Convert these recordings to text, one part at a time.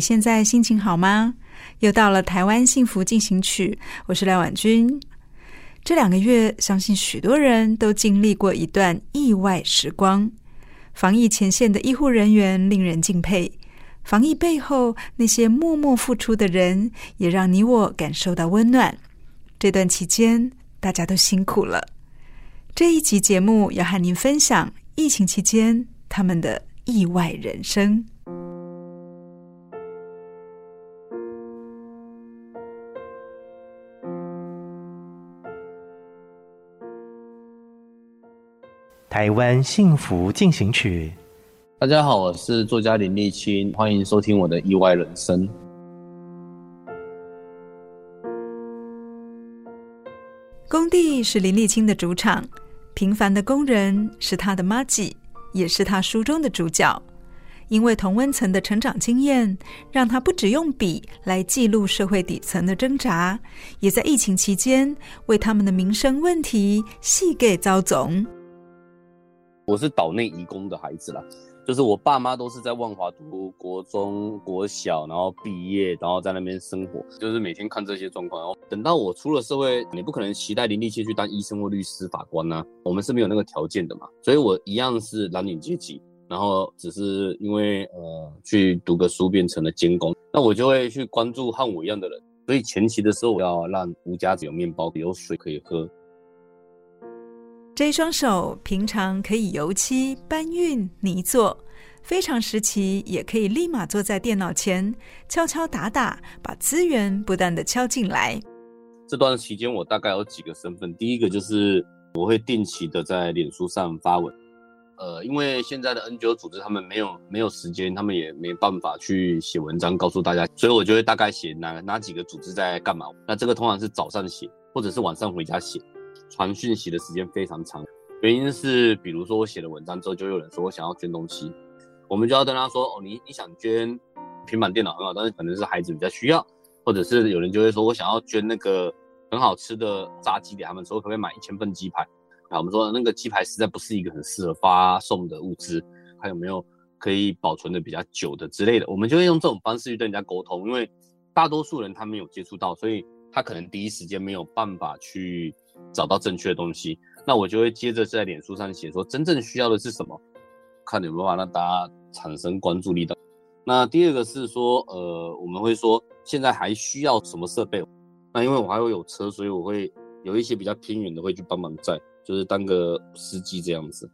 你现在心情好吗？又到了台湾幸福进行曲，我是廖婉君。这两个月，相信许多人都经历过一段意外时光。防疫前线的医护人员令人敬佩，防疫背后那些默默付出的人，也让你我感受到温暖。这段期间，大家都辛苦了。这一集节目要和您分享疫情期间他们的意外人生。台湾幸福进行曲。大家好，我是作家林立青，欢迎收听我的意外人生。工地是林立青的主场，平凡的工人是他的妈吉，也是他书中的主角。因为同温层的成长经验，让他不只用笔来记录社会底层的挣扎，也在疫情期间为他们的民生问题细给遭总。我是岛内移工的孩子啦，就是我爸妈都是在万华读国中、国小，然后毕业，然后在那边生活，就是每天看这些状况。然后等到我出了社会，你不可能期待林立青去当医生或律师、法官呐、我们是没有那个条件的嘛。所以我一样是蓝领阶级，然后只是因为呃去读个书变成了监工，那我就会去关注和我一样的人。所以前期的时候，我要让无家子有面包、有水可以喝。这一双手平常可以油漆、搬运、泥做，非常时期也可以立马坐在电脑前敲敲打打，把资源不断地敲进来。这段期间，我大概有几个身份。第一个就是我会定期的在脸书上发文，呃，因为现在的 NGO 组织他们没有没有时间，他们也没办法去写文章告诉大家，所以我就会大概写哪哪几个组织在干嘛。那这个通常是早上写，或者是晚上回家写。传讯息的时间非常长，原因是比如说我写了文章之后，就有人说我想要捐东西，我们就要跟他说哦，你你想捐平板电脑很好，但是可能是孩子比较需要，或者是有人就会说我想要捐那个很好吃的炸鸡给他们，说可不可以买一千份鸡排？啊，我们说那个鸡排实在不是一个很适合发送的物资，还有没有可以保存的比较久的之类的？我们就会用这种方式去跟人家沟通，因为大多数人他没有接触到，所以他可能第一时间没有办法去。找到正确的东西，那我就会接着在脸书上写说，真正需要的是什么，看有没有办法让大家产生关注力的。那第二个是说，呃，我们会说现在还需要什么设备？那因为我还会有车，所以我会有一些比较偏远的会去帮忙载，就是当个司机这样子。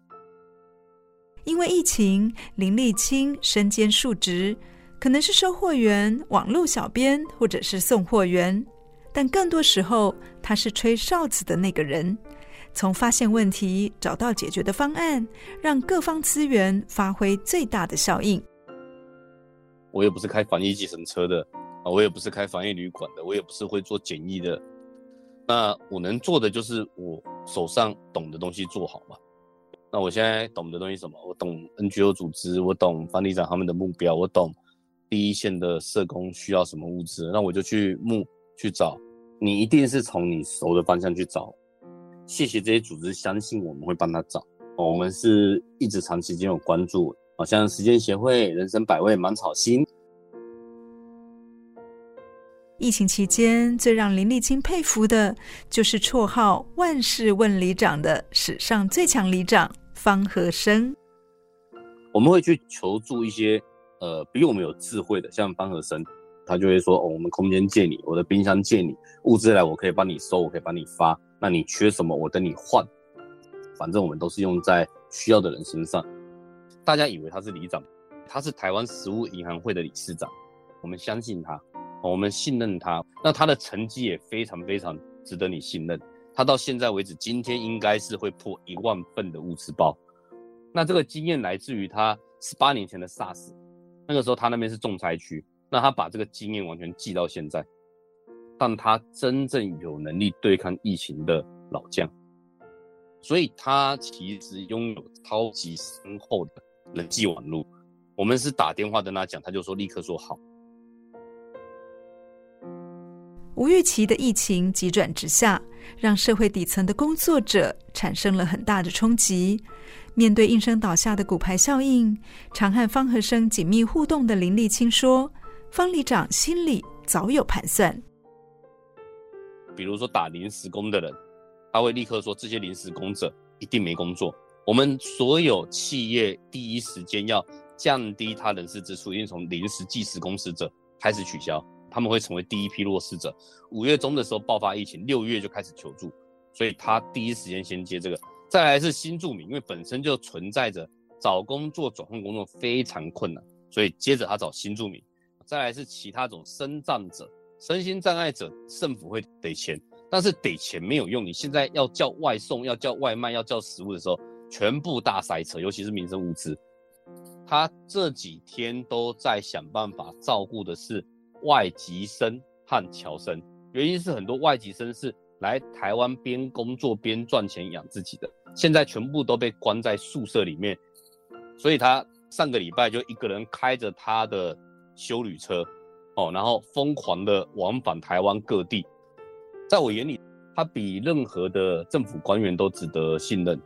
因为疫情，林立青身兼数职，可能是收货员、网络小编，或者是送货员。但更多时候，他是吹哨子的那个人，从发现问题找到解决的方案，让各方资源发挥最大的效应。我也不是开防疫计程车的啊，我也不是开防疫旅馆的，我也不是会做检疫的。那我能做的就是我手上懂的东西做好嘛。那我现在懂的东西什么？我懂 NGO 组织，我懂房地长他们的目标，我懂第一线的社工需要什么物资，那我就去募去找。你一定是从你熟的方向去找，谢谢这些组织相信我们会帮他找。我们是一直长期间有关注，好像时间协会、人生百味、芒草心。疫情期间，最让林立清佩服的，就是绰号“万事问里长”的史上最强里长方和生。我们会去求助一些呃比我们有智慧的，像方和生。他就会说：“哦，我们空间借你，我的冰箱借你，物资来我可以帮你收，我可以帮你发。那你缺什么，我等你换。反正我们都是用在需要的人身上。”大家以为他是里长，他是台湾食物银行会的理事长。我们相信他，我们信任他。那他的成绩也非常非常值得你信任。他到现在为止，今天应该是会破一万份的物资包。那这个经验来自于他十八年前的 SARS，那个时候他那边是重灾区。那他把这个经验完全记到现在，但他真正有能力对抗疫情的老将，所以他其实拥有超级深厚的人际网络。我们是打电话跟他讲，他就说立刻说好。无预期的疫情急转直下，让社会底层的工作者产生了很大的冲击。面对应声倒下的骨牌效应，常和方和生紧密互动的林立青说。方里长心里早有盘算，比如说打临时工的人，他会立刻说这些临时工者一定没工作。我们所有企业第一时间要降低他人事支出，因为从临时计时工时者开始取消，他们会成为第一批弱势者。五月中的时候爆发疫情，六月就开始求助，所以他第一时间先接这个。再来是新住民，因为本身就存在着找工作转换工作非常困难，所以接着他找新住民。再来是其他种身障者、身心障碍者，政府会给钱，但是给钱没有用。你现在要叫外送、要叫外卖、要叫食物的时候，全部大塞车，尤其是民生物资。他这几天都在想办法照顾的是外籍生和侨生，原因是很多外籍生是来台湾边工作边赚钱养自己的，现在全部都被关在宿舍里面，所以他上个礼拜就一个人开着他的。休旅车，哦，然后疯狂的往返台湾各地，在我眼里，他比任何的政府官员都值得信任。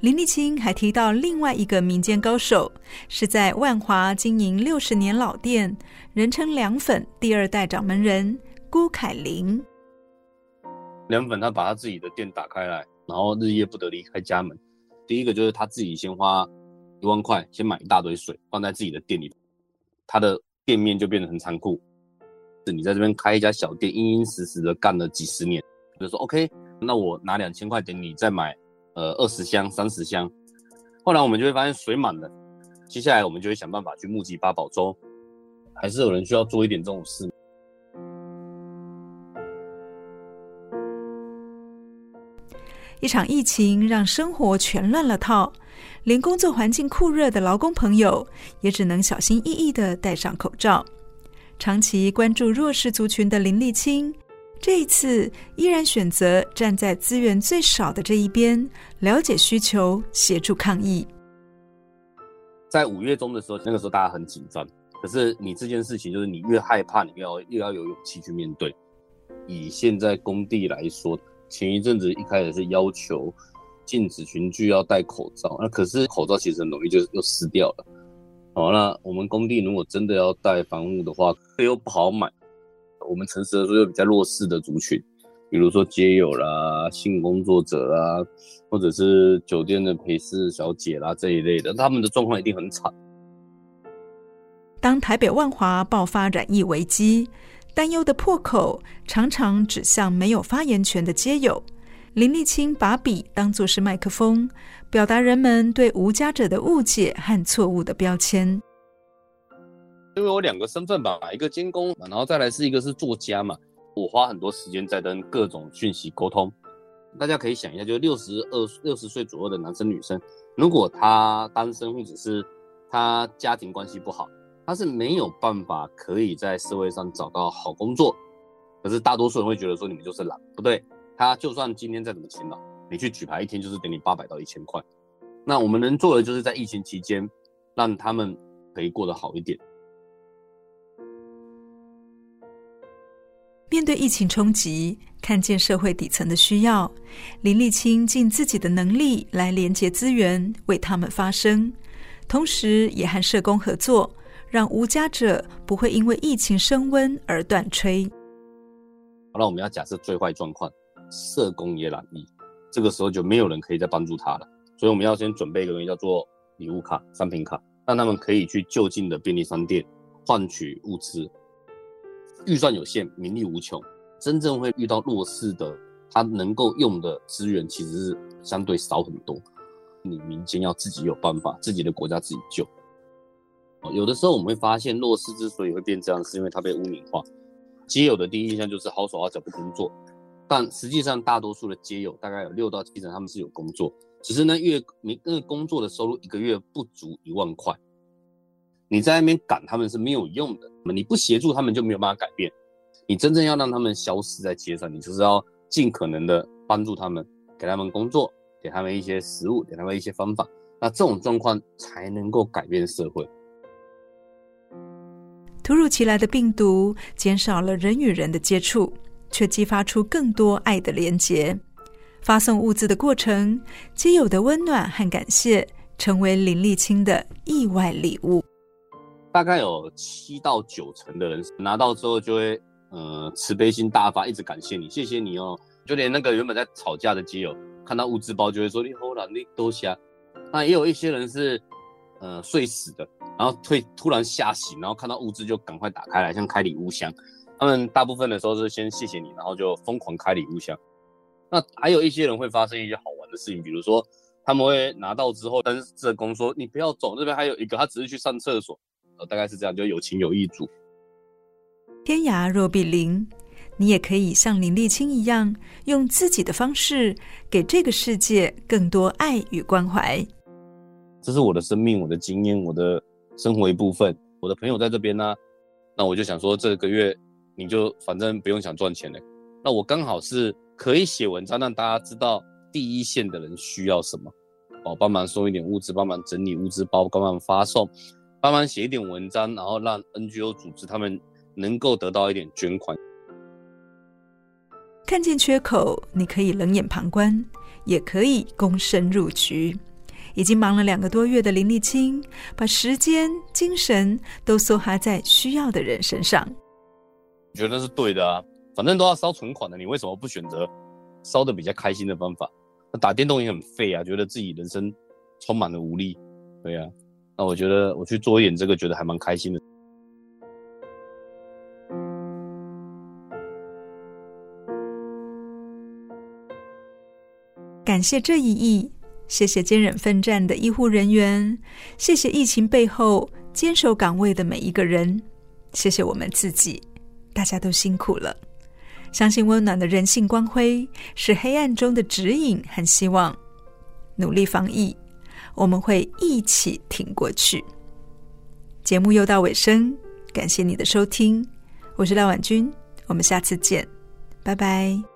林立清还提到另外一个民间高手，是在万华经营六十年老店，人称凉粉第二代掌门人辜凯琳。凉粉他把他自己的店打开来，然后日夜不得离开家门。第一个就是他自己先花。一万块先买一大堆水放在自己的店里，他的店面就变得很残酷。是你在这边开一家小店，殷殷实实的干了几十年，比如说 OK，那我拿两千块给你再买呃二十箱、三十箱。后来我们就会发现水满了，接下来我们就会想办法去募集八宝粥，还是有人需要做一点这种事。一场疫情让生活全乱了套。连工作环境酷热的劳工朋友，也只能小心翼翼的戴上口罩。长期关注弱势族群的林立青，这一次依然选择站在资源最少的这一边，了解需求，协助抗疫。在五月中的时候，那个时候大家很紧张，可是你这件事情就是你越害怕，你越要越要有勇气去面对。以现在工地来说，前一阵子一开始是要求。禁止群聚，要戴口罩。那可是口罩其实很容易就又撕掉了。好，那我们工地如果真的要戴防护的话，又不好买。我们诚实的说，又比较弱势的族群，比如说街友啦、性工作者啦，或者是酒店的陪侍小姐啦这一类的，他们的状况一定很惨。当台北万华爆发染疫危机，担忧的破口常常指向没有发言权的街友。林立青把笔当作是麦克风，表达人们对无家者的误解和错误的标签。因为我两个身份吧，一个监工，然后再来是一个是作家嘛，我花很多时间在跟各种讯息沟通。大家可以想一下，就六十二、六十岁左右的男生女生，如果他单身或者是他家庭关系不好，他是没有办法可以在社会上找到好工作。可是大多数人会觉得说，你们就是懒，不对。他就算今天再怎么勤劳，你去举牌一天就是给你八百到一千块。那我们能做的就是在疫情期间，让他们可以过得好一点。面对疫情冲击，看见社会底层的需要，林立青尽自己的能力来连接资源，为他们发声，同时也和社工合作，让无家者不会因为疫情升温而断炊。好了，我们要假设最坏状况。社工也染疫，这个时候就没有人可以再帮助他了。所以我们要先准备一个东西，叫做礼物卡、商品卡，让他们可以去就近的便利商店换取物资，预算有限，民力无穷，真正会遇到弱势的，他能够用的资源其实是相对少很多。你民间要自己有办法，自己的国家自己救。有的时候我们会发现，弱势之所以会变这样，是因为他被污名化。街友的第一印象就是好手好脚不工作，但实际上大多数的街友大概有六到七成他们是有工作，只是那月你那个工作的收入一个月不足一万块。你在那边赶他们是没有用的，你不协助他们就没有办法改变。你真正要让他们消失在街上，你就是要尽可能的帮助他们，给他们工作，给他们一些食物，给他们一些方法，那这种状况才能够改变社会。突如其来的病毒减少了人与人的接触，却激发出更多爱的连结。发送物资的过程，基友的温暖和感谢，成为林立青的意外礼物。大概有七到九成的人拿到之后，就会呃慈悲心大发，一直感谢你，谢谢你哦。就连那个原本在吵架的基友，看到物资包就会说你好了，你多谢。那也有一些人是呃睡死的。然后会突然吓醒，然后看到物资就赶快打开来，像开礼物箱。他们大部分的时候是先谢谢你，然后就疯狂开礼物箱。那还有一些人会发生一些好玩的事情，比如说他们会拿到之后，跟社工说：“你不要走，这边还有一个，他只是去上厕所。”呃，大概是这样，就有情有义组。天涯若比邻，你也可以像林立青一样，用自己的方式给这个世界更多爱与关怀。这是我的生命，我的经验，我的。生活一部分，我的朋友在这边呢、那我就想说，这个月你就反正不用想赚钱了，那我刚好是可以写文章，让大家知道第一线的人需要什么，哦，帮忙送一点物资，帮忙整理物资包，帮忙发送，帮忙写一点文章，然后让 NGO 组织他们能够得到一点捐款。看见缺口，你可以冷眼旁观，也可以躬身入局。已经忙了两个多月的林立青，把时间、精神都梭哈在需要的人身上。我觉得是对的啊，反正都要烧存款的，你为什么不选择烧的比较开心的方法？那打电动也很废啊，觉得自己人生充满了无力。对呀、啊，那我觉得我去做一点这个，觉得还蛮开心的。感谢这一役。谢谢坚忍奋战的医护人员，谢谢疫情背后坚守岗位的每一个人，谢谢我们自己，大家都辛苦了。相信温暖的人性光辉是黑暗中的指引和希望。努力防疫，我们会一起挺过去。节目又到尾声，感谢你的收听，我是廖婉君，我们下次见，拜拜。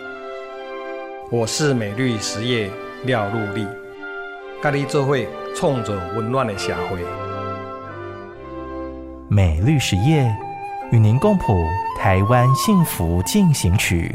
我是美绿实业廖陆立，跟你做伙创造温暖的社会。美绿实业与您共谱台湾幸福进行曲。